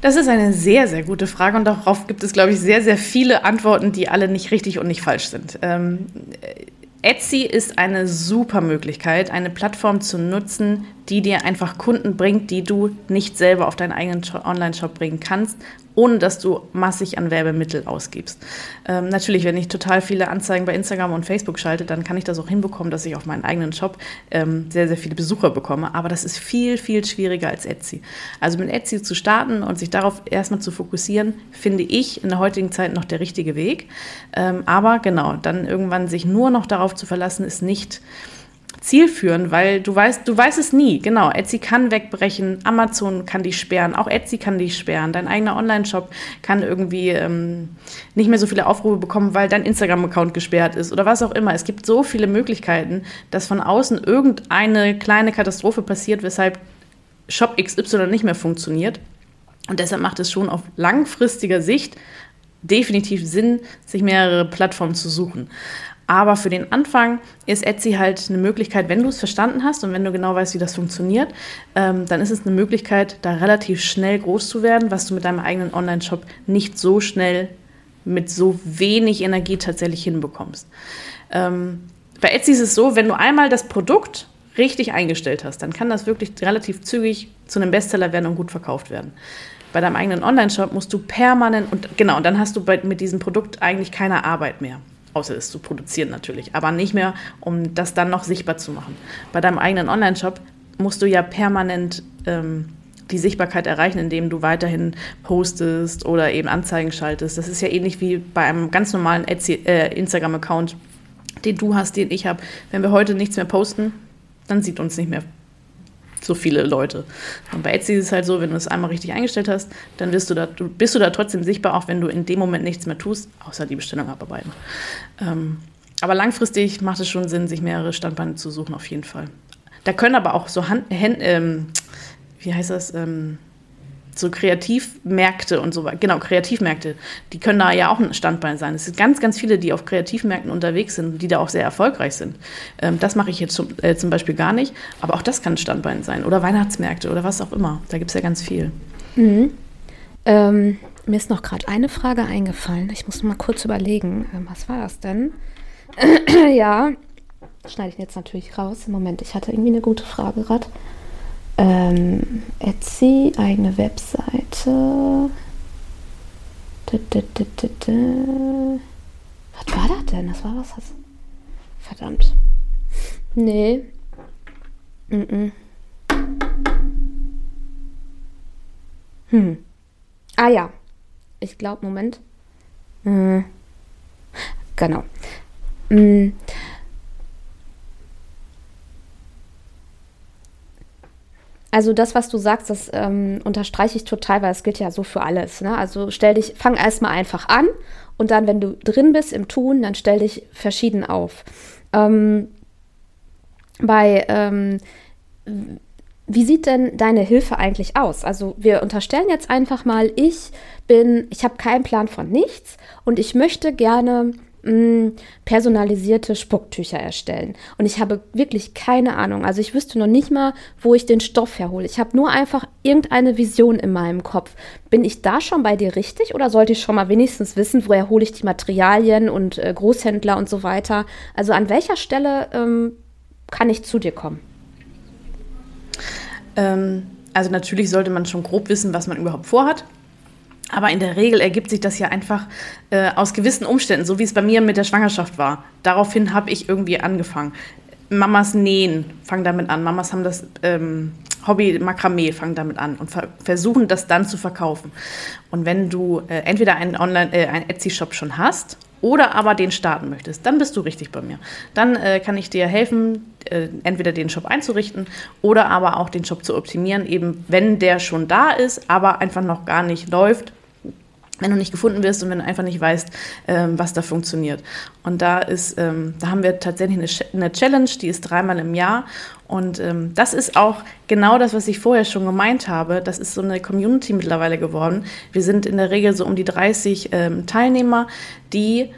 Das ist eine sehr, sehr gute Frage und darauf gibt es, glaube ich, sehr, sehr viele Antworten, die alle nicht richtig und nicht falsch sind. Ähm, Etsy ist eine super Möglichkeit, eine Plattform zu nutzen, die dir einfach Kunden bringt, die du nicht selber auf deinen eigenen Online-Shop bringen kannst, ohne dass du massig an Werbemittel ausgibst. Ähm, natürlich, wenn ich total viele Anzeigen bei Instagram und Facebook schalte, dann kann ich das auch hinbekommen, dass ich auf meinen eigenen Shop ähm, sehr, sehr viele Besucher bekomme. Aber das ist viel, viel schwieriger als Etsy. Also mit Etsy zu starten und sich darauf erstmal zu fokussieren, finde ich in der heutigen Zeit noch der richtige Weg. Ähm, aber genau, dann irgendwann sich nur noch darauf zu verlassen, ist nicht zielführend, weil du weißt, du weißt es nie. Genau, Etsy kann wegbrechen, Amazon kann dich sperren, auch Etsy kann dich sperren, dein eigener Online-Shop kann irgendwie ähm, nicht mehr so viele Aufrufe bekommen, weil dein Instagram-Account gesperrt ist oder was auch immer. Es gibt so viele Möglichkeiten, dass von außen irgendeine kleine Katastrophe passiert, weshalb Shop XY nicht mehr funktioniert. Und deshalb macht es schon auf langfristiger Sicht definitiv Sinn, sich mehrere Plattformen zu suchen. Aber für den Anfang ist Etsy halt eine Möglichkeit, wenn du es verstanden hast und wenn du genau weißt, wie das funktioniert, ähm, dann ist es eine Möglichkeit, da relativ schnell groß zu werden, was du mit deinem eigenen Online-Shop nicht so schnell mit so wenig Energie tatsächlich hinbekommst. Ähm, bei Etsy ist es so, wenn du einmal das Produkt richtig eingestellt hast, dann kann das wirklich relativ zügig zu einem Bestseller werden und gut verkauft werden. Bei deinem eigenen Online-Shop musst du permanent und genau, dann hast du bei, mit diesem Produkt eigentlich keine Arbeit mehr außer es zu produzieren natürlich, aber nicht mehr, um das dann noch sichtbar zu machen. Bei deinem eigenen Online-Shop musst du ja permanent ähm, die Sichtbarkeit erreichen, indem du weiterhin postest oder eben Anzeigen schaltest. Das ist ja ähnlich wie bei einem ganz normalen äh, so viele Leute. Und bei Etsy ist es halt so, wenn du es einmal richtig eingestellt hast, dann bist du da, bist du da trotzdem sichtbar, auch wenn du in dem Moment nichts mehr tust, außer die Bestellung abarbeiten. Ähm, aber langfristig macht es schon Sinn, sich mehrere Standbeine zu suchen, auf jeden Fall. Da können aber auch so Hand, Hand ähm, wie heißt das, ähm, so Kreativmärkte und so weiter, genau, Kreativmärkte, die können da ja auch ein Standbein sein. Es sind ganz, ganz viele, die auf Kreativmärkten unterwegs sind, die da auch sehr erfolgreich sind. Ähm, das mache ich jetzt zum, äh, zum Beispiel gar nicht, aber auch das kann ein Standbein sein. Oder Weihnachtsmärkte oder was auch immer. Da gibt es ja ganz viel. Mhm. Ähm, mir ist noch gerade eine Frage eingefallen. Ich muss mal kurz überlegen. Ähm, was war das denn? ja, schneide ich jetzt natürlich raus. Moment, ich hatte irgendwie eine gute Frage gerade. Ähm, Etsy, eigene Webseite. Was war das denn? Das war was? Verdammt. Nee. Mm -mm. Hm. Ah ja. Ich glaube, Moment. Hm. Genau. Hm. Also das, was du sagst, das ähm, unterstreiche ich total, weil es gilt ja so für alles. Ne? Also stell dich, fang erstmal einfach an und dann, wenn du drin bist im Tun, dann stell dich verschieden auf. Ähm, bei ähm, wie sieht denn deine Hilfe eigentlich aus? Also wir unterstellen jetzt einfach mal, ich bin, ich habe keinen Plan von nichts und ich möchte gerne mh, personalisierte Spucktücher erstellen. Und ich habe wirklich keine Ahnung. Also ich wüsste noch nicht mal, wo ich den Stoff herhole. Ich habe nur einfach irgendeine Vision in meinem Kopf. Bin ich da schon bei dir richtig oder sollte ich schon mal wenigstens wissen, woher hole ich die Materialien und äh, Großhändler und so weiter? Also an welcher Stelle ähm, kann ich zu dir kommen? Ähm, also natürlich sollte man schon grob wissen, was man überhaupt vorhat. Aber in der Regel ergibt sich das ja einfach äh, aus gewissen Umständen, so wie es bei mir mit der Schwangerschaft war. Daraufhin habe ich irgendwie angefangen. Mamas nähen, fangen damit an. Mamas haben das ähm, Hobby Makramee, fangen damit an und ver versuchen das dann zu verkaufen. Und wenn du äh, entweder einen Online, äh, einen Etsy-Shop schon hast oder aber den starten möchtest, dann bist du richtig bei mir. Dann äh, kann ich dir helfen, äh, entweder den Shop einzurichten oder aber auch den Shop zu optimieren, eben wenn der schon da ist, aber einfach noch gar nicht läuft wenn du nicht gefunden wirst und wenn du einfach nicht weißt, ähm, was da funktioniert. Und da ist, ähm, da haben wir tatsächlich eine, eine, Challenge, die ist dreimal im Jahr. Und ähm, das ist auch genau das, was ich vorher schon gemeint habe. Das ist so eine Community mittlerweile geworden. Wir sind in der Regel so um die 30 ähm, Teilnehmer, die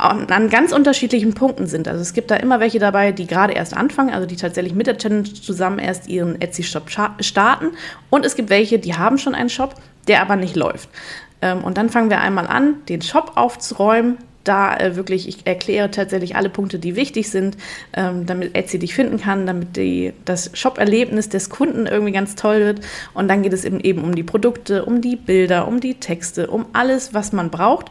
an ganz unterschiedlichen Punkten sind. Also es gibt da immer welche dabei, die gerade erst anfangen, also die tatsächlich mit der Challenge zusammen erst ihren Etsy-Shop starten. Und es gibt welche, die haben schon einen Shop, der aber nicht läuft. Ähm, und dann fangen wir einmal an, den Shop aufzuräumen. Da äh, wirklich, ich erkläre tatsächlich alle Punkte, die wichtig sind, ähm, damit Etsy dich finden kann, damit die, das Shop-Erlebnis des Kunden irgendwie ganz toll wird. Und dann geht es eben, eben um die Produkte, um die Bilder, um die Texte, um alles, was man braucht.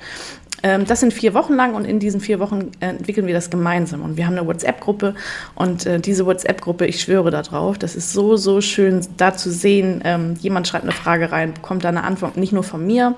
Ähm, das sind vier Wochen lang und in diesen vier Wochen äh, entwickeln wir das gemeinsam. Und wir haben eine WhatsApp-Gruppe und äh, diese WhatsApp-Gruppe, ich schwöre darauf, das ist so, so schön da zu sehen. Ähm, jemand schreibt eine Frage rein, bekommt da eine Antwort, nicht nur von mir,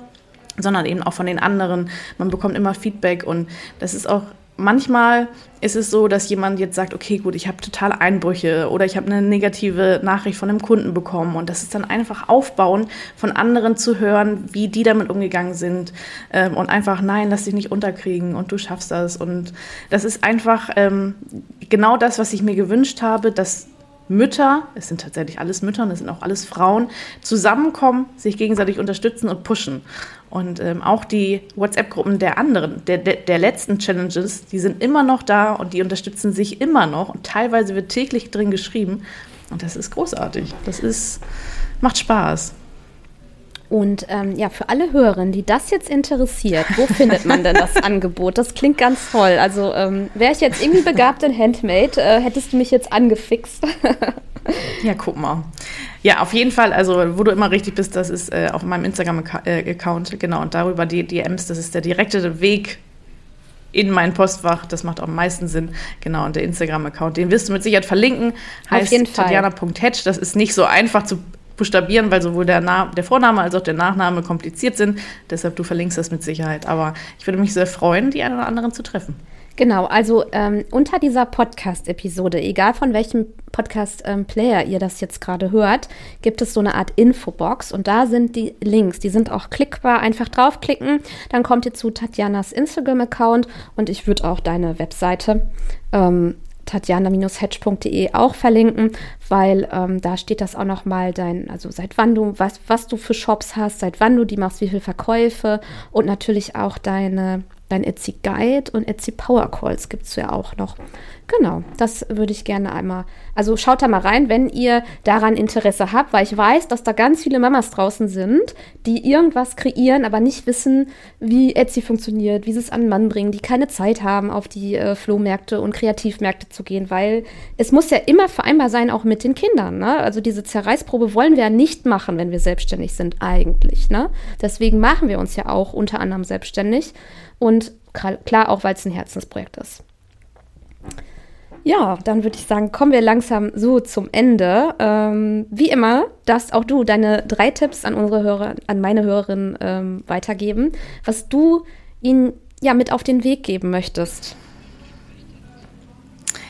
sondern eben auch von den anderen. Man bekommt immer Feedback und das ist auch manchmal ist es so, dass jemand jetzt sagt, okay, gut, ich habe totale Einbrüche oder ich habe eine negative Nachricht von einem Kunden bekommen und das ist dann einfach aufbauen, von anderen zu hören, wie die damit umgegangen sind ähm, und einfach, nein, lass dich nicht unterkriegen und du schaffst das und das ist einfach ähm, genau das, was ich mir gewünscht habe, dass Mütter, es sind tatsächlich alles Mütter und es sind auch alles Frauen, zusammenkommen, sich gegenseitig unterstützen und pushen. Und ähm, auch die WhatsApp-Gruppen der anderen, der, der, der, letzten Challenges, die sind immer noch da und die unterstützen sich immer noch. Und teilweise wird täglich drin geschrieben. Und das ist großartig. Das ist, macht Spaß. Und ähm, ja, für alle Hörerinnen, die das jetzt interessiert, wo findet man denn das Angebot? Das klingt ganz toll. Also ähm, wäre ich jetzt irgendwie begabt in Handmade, äh, hättest du mich jetzt angefixt. ja, guck mal. Ja, auf jeden Fall. Also, wo du immer richtig bist, das ist äh, auf meinem Instagram-Account. Genau. Und darüber die DMs, das ist der direkte Weg in mein Postfach. Das macht auch am meisten Sinn. Genau. Und der Instagram-Account, den wirst du mit Sicherheit verlinken. Heißt Tatjana.hedge. Das ist nicht so einfach zu buchstabieren, weil sowohl der, der Vorname als auch der Nachname kompliziert sind. Deshalb du verlinkst das mit Sicherheit. Aber ich würde mich sehr freuen, die einen oder anderen zu treffen. Genau, also ähm, unter dieser Podcast-Episode, egal von welchem Podcast-Player ähm, ihr das jetzt gerade hört, gibt es so eine Art Infobox und da sind die Links, die sind auch klickbar. Einfach draufklicken, dann kommt ihr zu Tatjanas Instagram-Account und ich würde auch deine Webseite ähm, tatjana-hedge.de auch verlinken, weil ähm, da steht das auch nochmal dein, also seit wann du, was, was du für Shops hast, seit wann du die machst, wie viele Verkäufe und natürlich auch deine Dein Etsy Guide und Etsy Power Calls gibt es ja auch noch. Genau, das würde ich gerne einmal. Also schaut da mal rein, wenn ihr daran Interesse habt, weil ich weiß, dass da ganz viele Mamas draußen sind, die irgendwas kreieren, aber nicht wissen, wie Etsy funktioniert, wie sie es an den Mann bringen, die keine Zeit haben, auf die äh, Flohmärkte und Kreativmärkte zu gehen, weil es muss ja immer vereinbar sein, auch mit den Kindern. Ne? Also diese Zerreißprobe wollen wir ja nicht machen, wenn wir selbstständig sind, eigentlich. Ne? Deswegen machen wir uns ja auch unter anderem selbstständig und klar auch, weil es ein Herzensprojekt ist. Ja, dann würde ich sagen, kommen wir langsam so zum Ende. Ähm, wie immer darfst auch du deine drei Tipps an unsere Hörer, an meine Hörerinnen ähm, weitergeben, was du ihnen ja mit auf den Weg geben möchtest.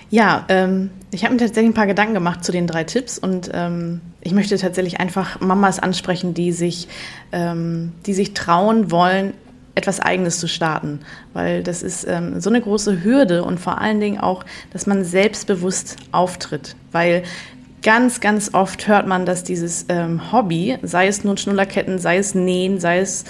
Ja, ähm, ich habe mir tatsächlich ein paar Gedanken gemacht zu den drei Tipps und ähm, ich möchte tatsächlich einfach Mamas ansprechen, die sich, ähm, die sich trauen wollen, etwas Eigenes zu starten, weil das ist ähm, so eine große Hürde und vor allen Dingen auch, dass man selbstbewusst auftritt, weil ganz, ganz oft hört man, dass dieses ähm, Hobby, sei es nun Schnullerketten, sei es Nähen, sei es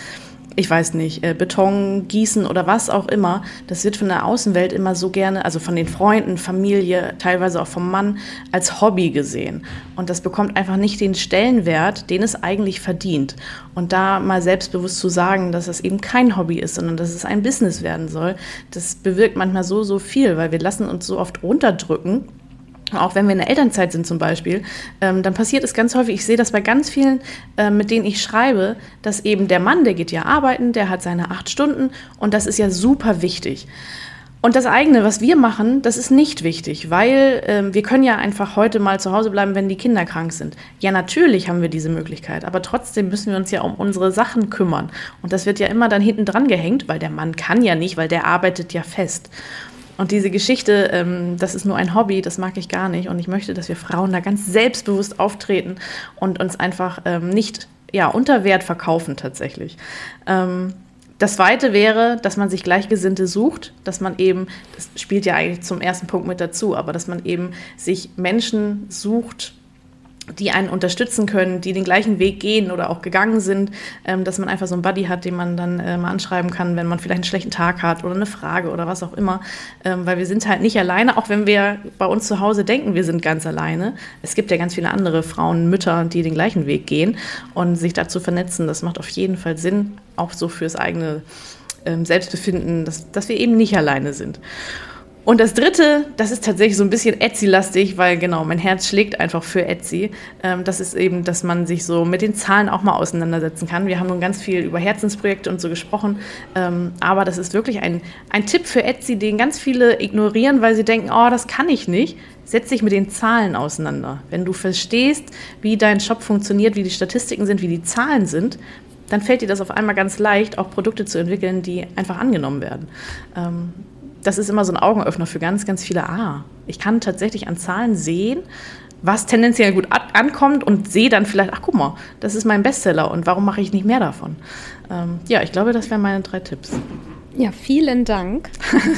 ich weiß nicht, äh, Beton, Gießen oder was auch immer, das wird von der Außenwelt immer so gerne, also von den Freunden, Familie, teilweise auch vom Mann, als Hobby gesehen. Und das bekommt einfach nicht den Stellenwert, den es eigentlich verdient. Und da mal selbstbewusst zu sagen, dass es eben kein Hobby ist, sondern dass es ein Business werden soll, das bewirkt manchmal so, so viel, weil wir lassen uns so oft runterdrücken auch wenn wir in der Elternzeit sind zum Beispiel, ähm, dann passiert es ganz häufig, ich sehe das bei ganz vielen, äh, mit denen ich schreibe, dass eben der Mann, der geht ja arbeiten, der hat seine acht Stunden und das ist ja super wichtig. Und das eigene, was wir machen, das ist nicht wichtig, weil ähm, wir können ja einfach heute mal zu Hause bleiben, wenn die Kinder krank sind. Ja, natürlich haben wir diese Möglichkeit, aber trotzdem müssen wir uns ja um unsere Sachen kümmern. Und das wird ja immer dann hinten dran gehängt, weil der Mann kann ja nicht, weil der arbeitet ja fest. Und diese Geschichte, ähm, das ist nur ein Hobby, das mag ich gar nicht. Und ich möchte, dass wir Frauen da ganz selbstbewusst auftreten und uns einfach ähm, nicht ja, unter Wert verkaufen tatsächlich. Ähm, das zweite wäre, dass man sich Gleichgesinnte sucht, dass man eben, das spielt ja eigentlich zum ersten Punkt mit dazu, aber dass man eben sich Menschen sucht, die einen unterstützen können, die den gleichen Weg gehen oder auch gegangen sind, ähm, dass man einfach so einen Buddy hat, den man dann äh, mal anschreiben kann, wenn man vielleicht einen schlechten Tag hat oder eine Frage oder was auch immer. Ähm, weil wir sind halt nicht alleine, auch wenn wir bei uns zu Hause denken, wir sind ganz alleine. Es gibt ja ganz viele andere Frauen, Mütter, die den gleichen Weg gehen und sich dazu vernetzen, das macht auf jeden Fall Sinn, auch so fürs eigene ähm, Selbstbefinden, dass, dass wir eben nicht alleine sind. Und das dritte, das ist tatsächlich so ein bisschen Etsy-lastig, weil genau, mein Herz schlägt einfach für Etsy. Ähm, das ist eben, dass man sich so mit den Zahlen auch mal auseinandersetzen kann. Wir haben nun ganz viel über Herzensprojekte und so gesprochen, ähm, aber das ist wirklich ein, ein Tipp für Etsy, den ganz viele ignorieren, weil sie denken, oh, das kann ich nicht. Setz dich mit den Zahlen auseinander. Wenn du verstehst, wie dein Shop funktioniert, wie die Statistiken sind, wie die Zahlen sind, dann fällt dir das auf einmal ganz leicht, auch Produkte zu entwickeln, die einfach angenommen werden. Ähm, das ist immer so ein Augenöffner für ganz, ganz viele. Ah, ich kann tatsächlich an Zahlen sehen, was tendenziell gut ankommt und sehe dann vielleicht, ach guck mal, das ist mein Bestseller und warum mache ich nicht mehr davon? Ähm, ja, ich glaube, das wären meine drei Tipps. Ja, vielen Dank.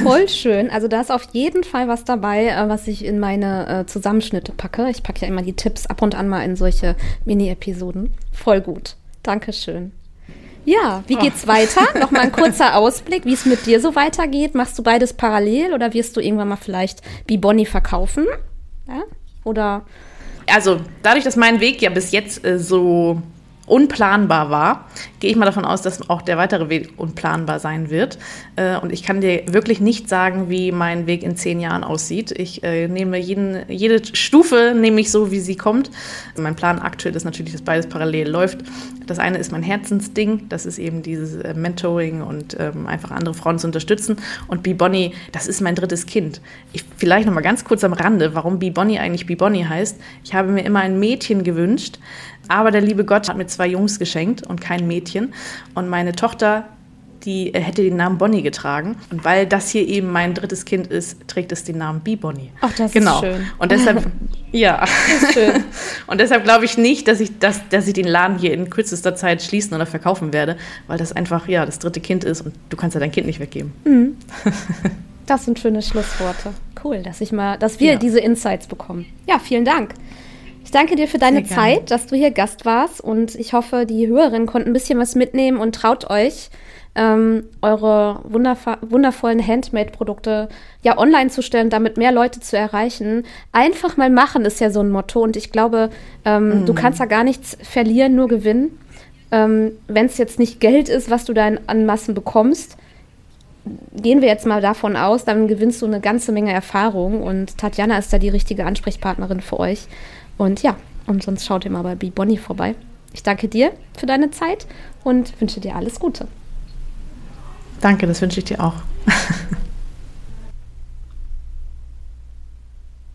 Voll schön. Also da ist auf jeden Fall was dabei, äh, was ich in meine äh, Zusammenschnitte packe. Ich packe ja immer die Tipps ab und an mal in solche Mini-Episoden. Voll gut. Dankeschön. Ja, wie geht's oh. weiter? Nochmal ein kurzer Ausblick, wie es mit dir so weitergeht. Machst du beides parallel oder wirst du irgendwann mal vielleicht Bibonni verkaufen? Ja? Oder? Also, dadurch, dass mein Weg ja bis jetzt äh, so unplanbar war, gehe ich mal davon aus, dass auch der weitere Weg unplanbar sein wird. Äh, und ich kann dir wirklich nicht sagen, wie mein Weg in zehn Jahren aussieht. Ich äh, nehme jeden, jede Stufe nehme ich so, wie sie kommt. Mein Plan aktuell ist natürlich, dass beides parallel läuft. Das eine ist mein Herzensding, das ist eben dieses äh, Mentoring und ähm, einfach andere Frauen zu unterstützen. Und Be Bonnie, das ist mein drittes Kind. Ich, vielleicht noch mal ganz kurz am Rande, warum Be Bonnie eigentlich Be Bonnie heißt. Ich habe mir immer ein Mädchen gewünscht, aber der liebe Gott hat mir zwei Jungs geschenkt und kein Mädchen. Und meine Tochter die äh, hätte den Namen Bonnie getragen. Und weil das hier eben mein drittes Kind ist, trägt es den Namen B Bonnie. Ach, das genau. ist schön. Und deshalb, ja. schön. Und deshalb glaube ich nicht, dass ich, das, dass ich den Laden hier in kürzester Zeit schließen oder verkaufen werde, weil das einfach ja das dritte Kind ist und du kannst ja dein Kind nicht weggeben. Mhm. Das sind schöne Schlussworte. Cool, dass ich mal, dass wir ja. diese Insights bekommen. Ja, vielen Dank. Ich danke dir für deine Zeit, dass du hier Gast warst und ich hoffe, die Hörerinnen konnten ein bisschen was mitnehmen und traut euch, ähm, eure wundervollen Handmade-Produkte ja online zu stellen, damit mehr Leute zu erreichen. Einfach mal machen ist ja so ein Motto und ich glaube, ähm, mm. du kannst da gar nichts verlieren, nur gewinnen. Ähm, Wenn es jetzt nicht Geld ist, was du da in, an Massen bekommst, gehen wir jetzt mal davon aus, dann gewinnst du eine ganze Menge Erfahrung und Tatjana ist da die richtige Ansprechpartnerin für euch. Und ja, und sonst schaut ihr mal bei B Bonnie vorbei. Ich danke dir für deine Zeit und wünsche dir alles Gute. Danke, das wünsche ich dir auch.